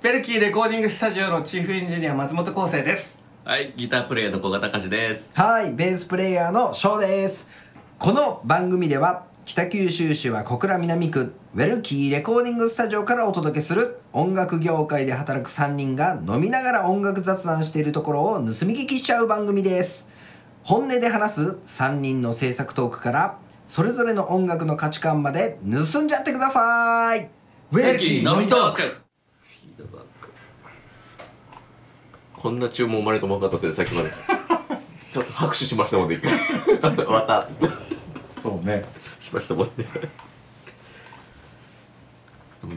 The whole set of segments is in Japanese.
ベルキーレコーディングスタジオのチーフエンジニア松本康生ですはい、ギタープレイヤーの古賀隆です。はい、ベースプレイヤーの翔です。この番組では北九州市は小倉南区ウェルキーレコーディングスタジオからお届けする音楽業界で働く3人が飲みながら音楽雑談しているところを盗み聞きしちゃう番組です。本音で話す3人の制作トークからそれぞれの音楽の価値観まで盗んじゃってください。ウェルキー飲みトークフィードバック。こんな注文生まれても分かったですね、さっきまで。ちょっと拍手しましたもんね、一回。終わったっつって。そうねしましたもんね。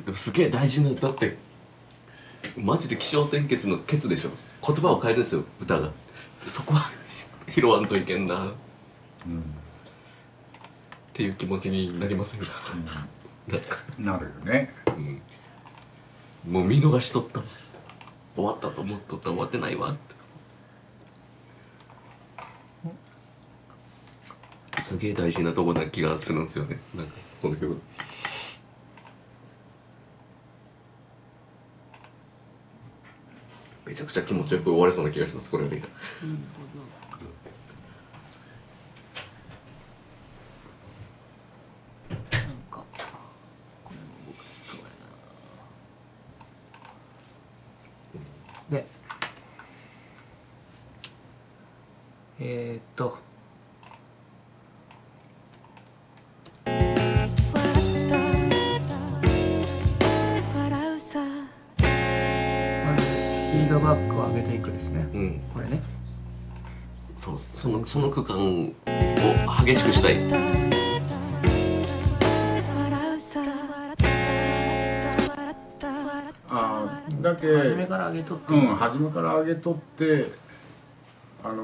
でもすげえ大事な、だって、マジで気象転結のケツでしょ。言葉を変えるんですよ、歌が。そこは拾わんといけんな。っていう気持ちになりませんか、なんかなるよねもう見逃しとった終わったと思っとった終わってないわ。ってすげえ大事なとこな気がするんですよね。なんかこの曲。めちゃくちゃ気持ちよく終われそうな気がしますこれでなんその区間を激しくしたい。あーだけ初めから上げとって。うん初めから上げとってあの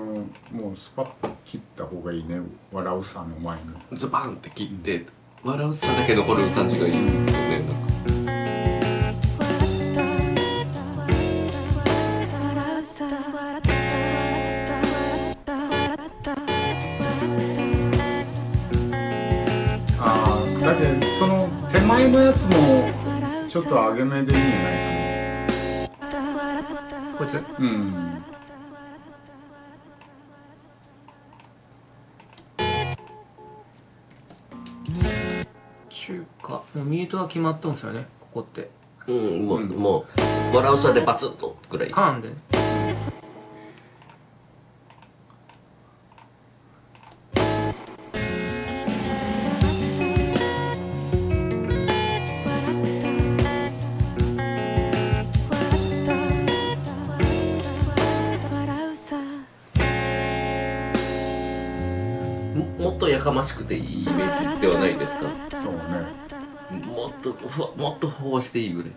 もうスパッと切った方がいいね笑うさの前に。ズバンって切って笑うさだけ残る感じがいいですよね前のやつもちょっと上げ目でいいんじゃないこいつかなうん。中華もうミュートは決まったんですよねここって。うんもう,、もう笑うさでバツッとぐらい。パーンでねていいイメージではないですか。そうね。もっともっと飽和していいぐらい。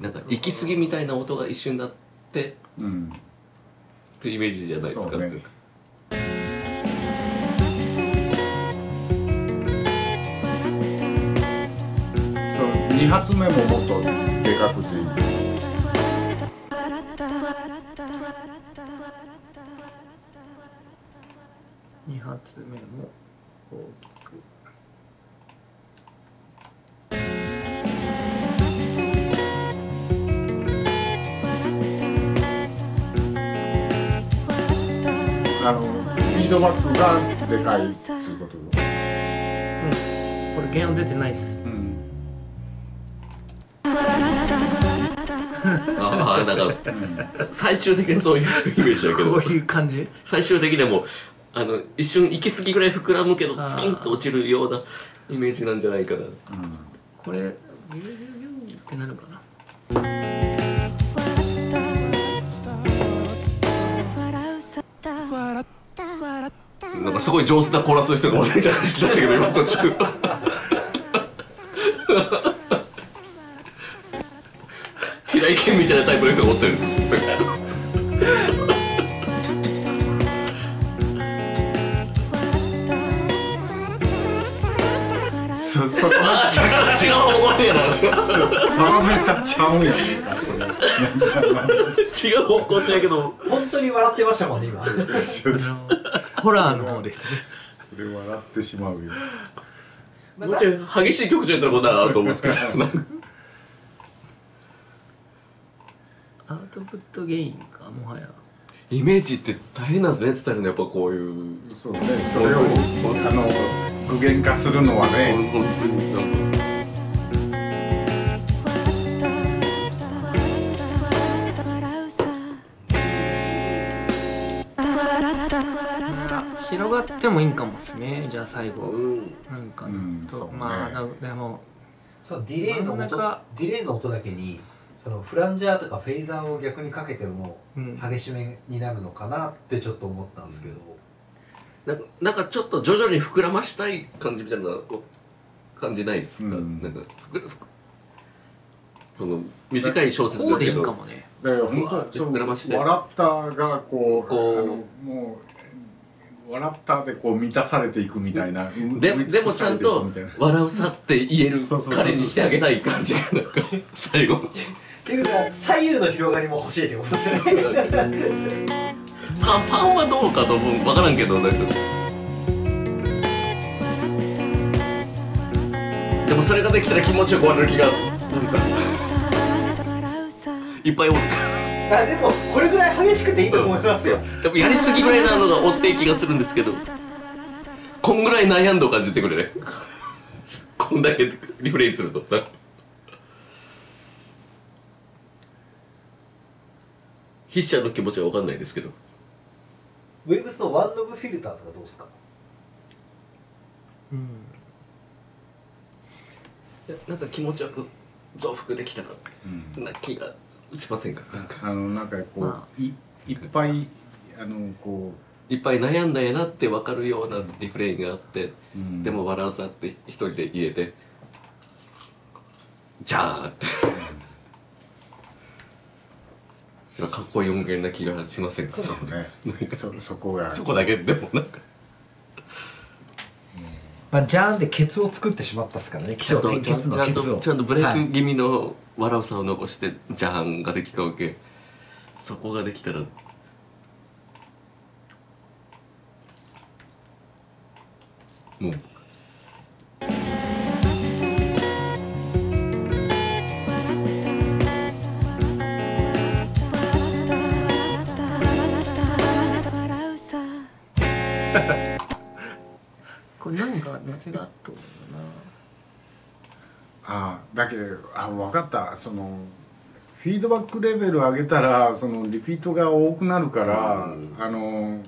なんか行き過ぎみたいな音が一瞬だってうん。っていうイメージじゃないですかそうね。そう2発目ももっとでかくていい発目も大きくあのフィードバックがでかいっていうことうん。これ原音出てないっす。うん。ああだからさ 最終的にそういうイメージだけど。こういう感じ。最終的にはもうあの一瞬行き過ぎぐらい膨らむけどスキンと落ちるようなイメージなんじゃないかな。これビュービュービューってなるかな？なんかすごい上手なコーラスの人が踊りた。感じだった。けど今途中平井堅みた。いなタイプの人がおってるそこまで違う方向性なバロメーターちゃうんやねんか違う方向性やけど本当に笑ってましたもんね今。ホラーの方でしたね。それ笑ってしまうよもうちょい激しい曲調やったこんなあると思うんですけど。アウトプットゲインかもはや。イメージって大変なんですね伝えるのやっぱこういう。そうね。それをあの具現化するのはね。本当に広がってもいいんかもですねじゃあ最後うんなんかうんと、そうねまあなでもそうディレイの音ディレイの音だけにそのフランジャーとかフェイザーを逆にかけてもうん。激しめになるのかなってちょっと思ったんですけど、なんかなんかちょっと徐々に膨らましたい感じみたいな感じないですか、うん。なんかその短い小説ですけど。んかもね。だから本当そう膨らまして。笑ったがこうこう。もう笑ったでこう満たされていくみたいなででもちゃんと「笑うさ」って言える彼にしてあげたい感じがな。ん か最後ていうか左右の広がりも欲しいってことですねパパンはどうかと思う分からんけどなんかでもそれができたら気持ちよく終わる気がなんかいっぱいおるあでもこれぐらい激しくていいと思いますよでもやりすぎぐらいなのが追っていい気がするんですけど。こんぐらい悩んど感じてくれ。ねこんだけリフレインすると。筆者の気持ちは分かんないですけど。ウェブスのワンノブフィルターとかどうですか？うん。いやなんか気持ちよく増幅できたらうん。な気がしませんか？なんか。あのなんかこう、まいいっぱいあのこいっぱい悩んだんやなって分かるようなリフレインがあって、う、うん。でも笑うさって一人で言えてじゃーってかっこいい音源な気がしませんか？そうね。そそこが。そこだけでもなんか。まあジャーンでケツを作ってしまったっすからね。気象点結のちゃんケツをとちゃんとブレはい。イク気味の笑うさを残してジャーンができたわけ。そこができたら。もうだけどあ分かった。そのフィードバックレベル上げたらそのリピートが多くなるから、うん。あの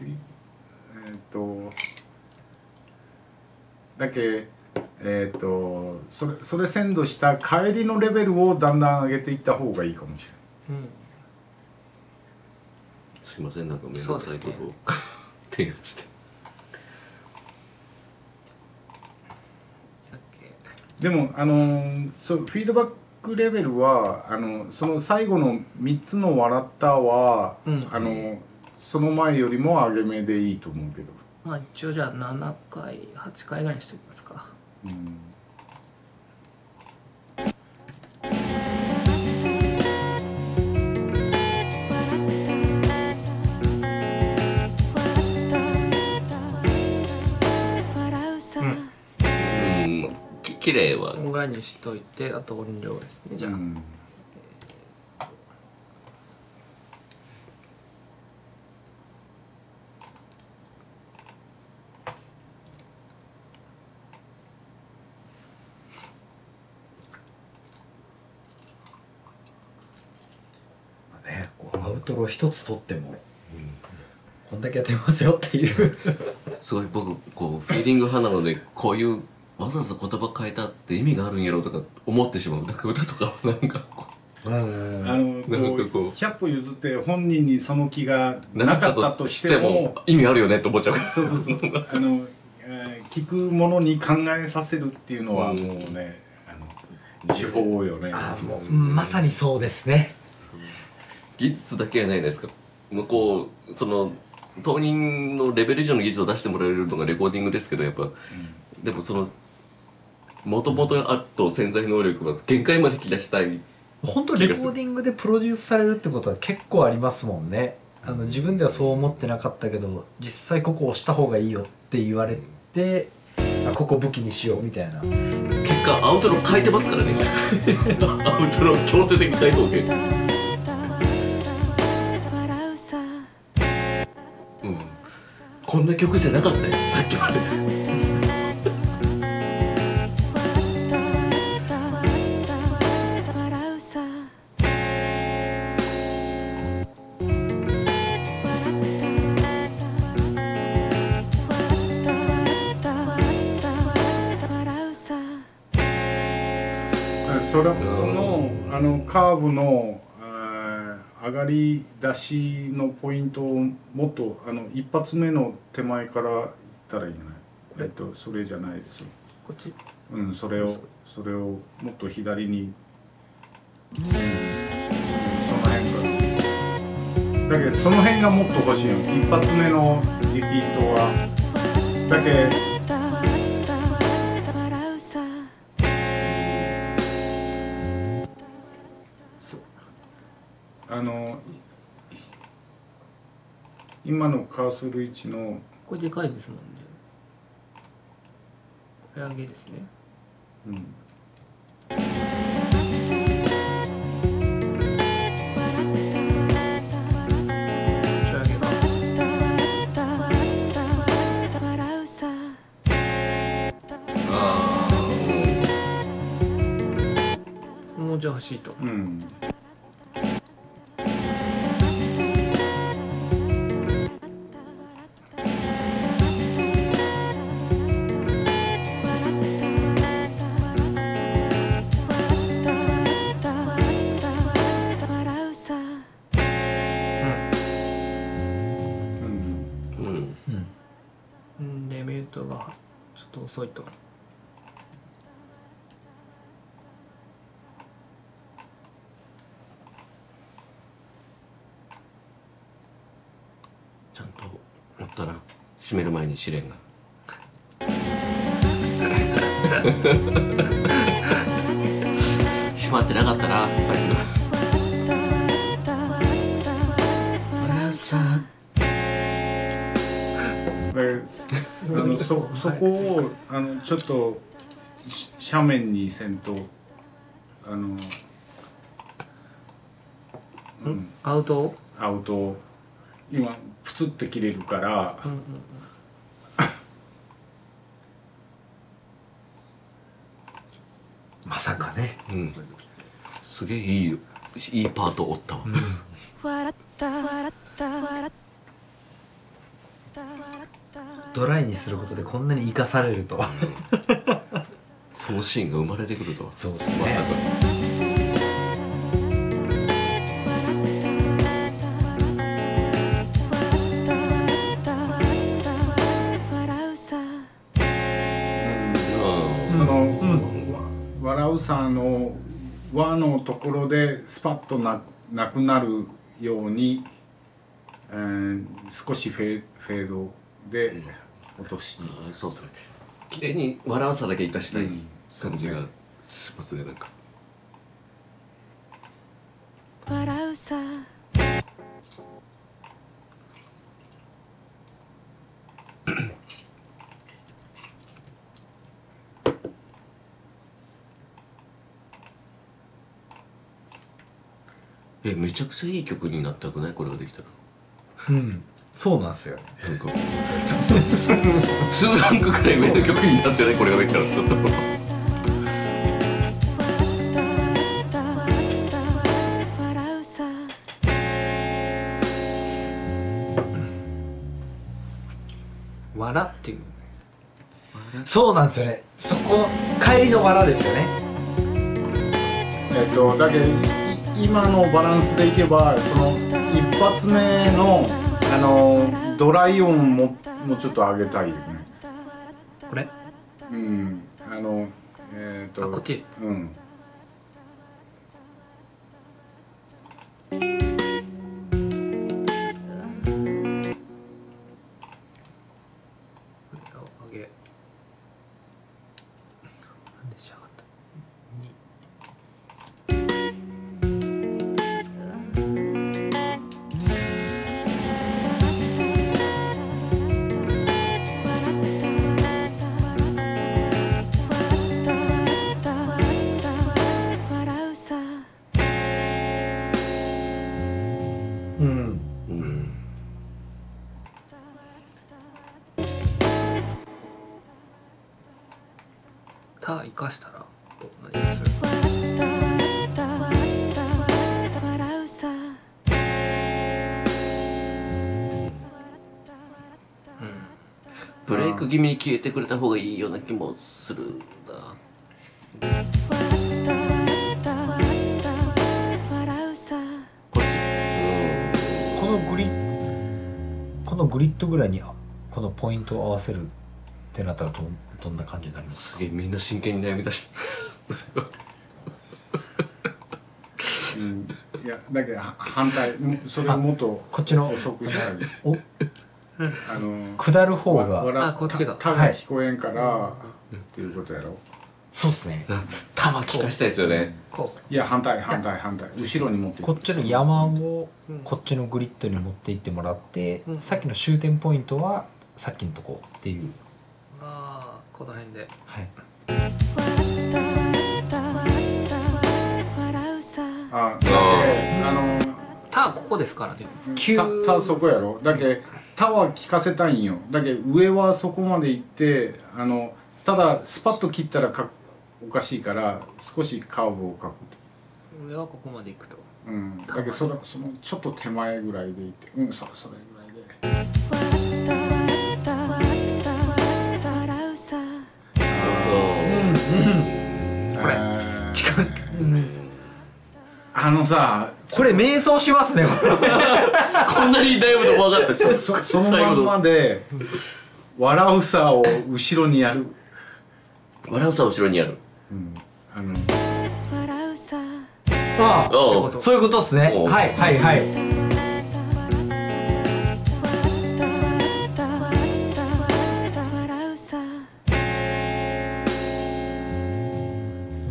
えっ、とだけえっ、とそれそれ先導した帰りのレベルをだんだん上げていった方がいいかもしれない。なうん。すいませんなんか面倒くさいことを 提案してやっけでもあのーそうフィードバックレベルはあのその最後の3つの「笑ったは」うん。あのその前よりも上げ目でいいと思うけど、まあ一応じゃあ7回8回ぐらいにしておきますか。うん、うん綺麗は。こんぐらいにしといてあと音量ですねじゃあ、うん。ねこうアウトロ一つ取っても、こんだけやってますよっていう。すごい僕こうフィーリング派なのでこういうわざわざ言葉変えたって意味があるんやろうとか思ってしまう。なんか歌とかはなんかこあの なんかここう。う100歩譲って本人にその気がうななかかったとししててもも意味あるよねって思っちゃう。そうそうそう。あの、えー聞くものに考えさせるっていうのはもうね、あの地方よね。まさにそうですね。技術だけはないですか。向こうその当人のレベル以上の技術を出してもらえるのがレコーディングですけどやっぱでもそのもともとあっと潜在能力は限界まで引き出したい本当レコーディングでプロデュースされるってことは結構ありますもんね。あの自分ではそう思ってなかったけど実際ここ押した方がいいよって言われてあここ武器にしようみたいな。結かアウトロ変えてますからね。アウトロ強制的に変えとけうん。こんな曲じゃなかったよ。さっきまでそれそのあのカーブの上がり出しのポイントをもっとあの一発目の手前からいったらいいんじゃない？えっとそれじゃないですこっち？うんそれをそれをもっと左に、うん、その辺からだけどその辺がもっと欲しいよ一発目のリピートは。だけあのい今のカーソル位置のこれでかいですもんね。これ上げですね。うん。もうじゃあ欲しいと。うんうんいとちゃんと持ったら閉める前に試練が。閉まってなかったなさっあのそそこをあのちょっとし斜面にせんとあの、うん、アウト？アウト今プツって切れるからうんうん まさかね。うん。すげえいいいいパートおったわ、ドライにすることでこんなに生かされると。はそのシーンが生まれてくると。はそうですまさかうん。その、わ笑うさの輪のところでスパッとななくなるように、えー少しフェフェードで落として、そうですね。綺麗に笑わさだけ生かしたいうん。感じがしますねなんか。えめちゃくちゃいい曲になったくない？これができたらうんそうなんですよ。ねなんか2ランクくらい上の曲になってないこれができたらちょっと。笑っていうそうなんですよね。そこ帰りの藁ですよね。えっとだけどい今のバランスでいけばその一発目のあのドライ音ももうちょっと上げたいよね。これ？うん。あのえっ、とあこっち。うんかしたら。こう何するブレイク気味に消えてくれた方がいいような気もするんだこっちこのグリこのグリッドぐらいにあこのポイントを合わせるってなったらどんどんな感じになりますすげえみんな真剣に悩み出してうん。いやだけどは反対。うんそれをもっとこっちの遅くしたりおあの下る方わがあこっちが。たたが聞こえんから、っていうことやろ。そうっすね。玉聞かしたいですよね。こいや反対反対反対。後ろに持っていく。こっちの山をうん。こっちのグリッドに持っていってもらって、うん。さっきの終点ポイントはさっきのとこっていうこの辺で。はい。あだけあの「た」ここですからね。急。たたそこやろ？だけたは聞かせたいんよ。だけ上はそこまで行ってあのただスパッと切ったらかおかしいから少しカーブを描くと。上はここまで行くと。うん。だけどそのそのちょっと手前ぐらいでいって。うんそそれぐらいでこれ。えー。近い、うん。あのさこれ瞑想しますね。こんなに悩むと思わなかったですそそのまんまで笑うさを後ろにやる、笑うさ後ろにある。うん、あの。ああ。そういうこと。ですね。はいはいはい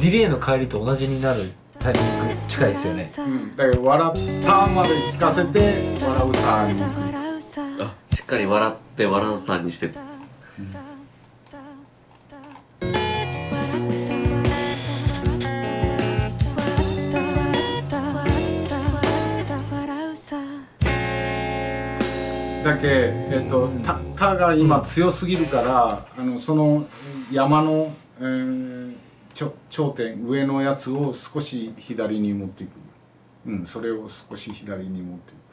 ディレイの帰りと同じになるタイミング近いですよね。うん、だけど笑ったまで聞かせて笑うさに。あしっかり笑って笑うさにして。だけえっと「た」たが今強すぎるから、あのその山の、えーちょ頂点上のやつを少し左に持っていく。うんそれを少し左に持っていく。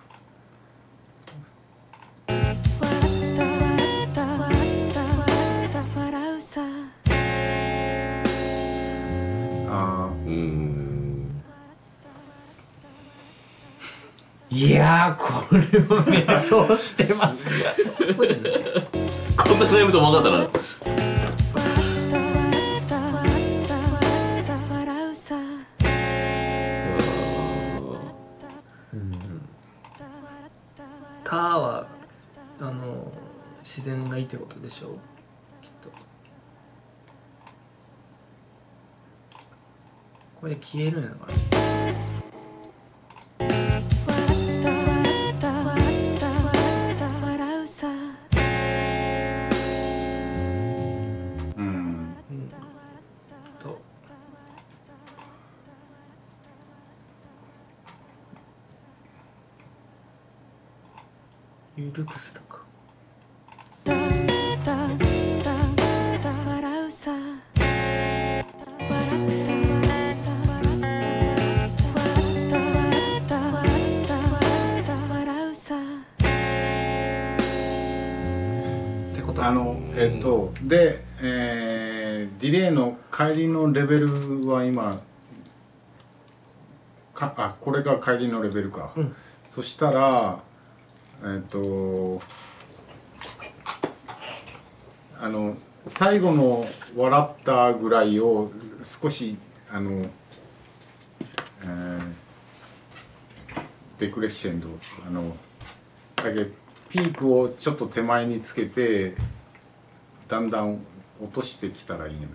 あうー。ん。いやーこれは瞑想してます。こんな悩むと思わなかったな「た」はあの自然がいいってことでしょ？うきっと。これ消えるんやから緩くするか。ってことあのえっとで、えーディレイの帰りのレベルは今かあこれが帰りのレベルか、うんそしたらえっとあの最後の笑ったぐらいを少しあの、えーデクレッシェンドあのだけピークをちょっと手前につけてだんだん落としてきたらいいね、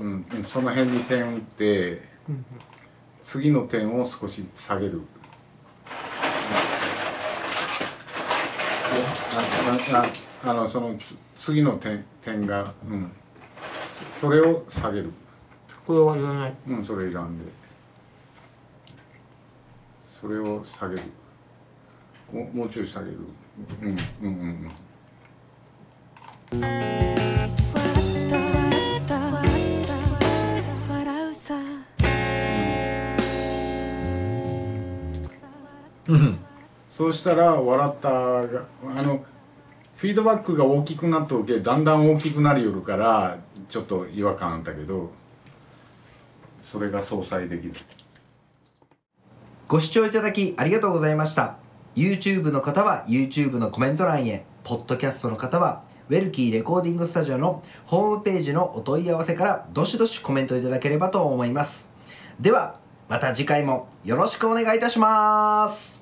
うんうんうん、その辺に点打って次の点を少し下げるあのその次の点点が、うん、それを下げる。これはいらない。うんそれいらんで。それを下げる。ももうちょい下げる、うん、うんうんうん。うん、そうしたら笑ったがあのフィードバックが大きくなっとるけだんだん大きくなりよるからちょっと違和感あったけどそれが相殺できる。ご視聴いただきありがとうございました。YouTube の方は YouTube のコメント欄へ。ポッドキャストの方はウェルキーレコーディングスタジオのホームページのお問い合わせからどしどしコメントいただければと思います。ではまた次回もよろしくお願いいたします。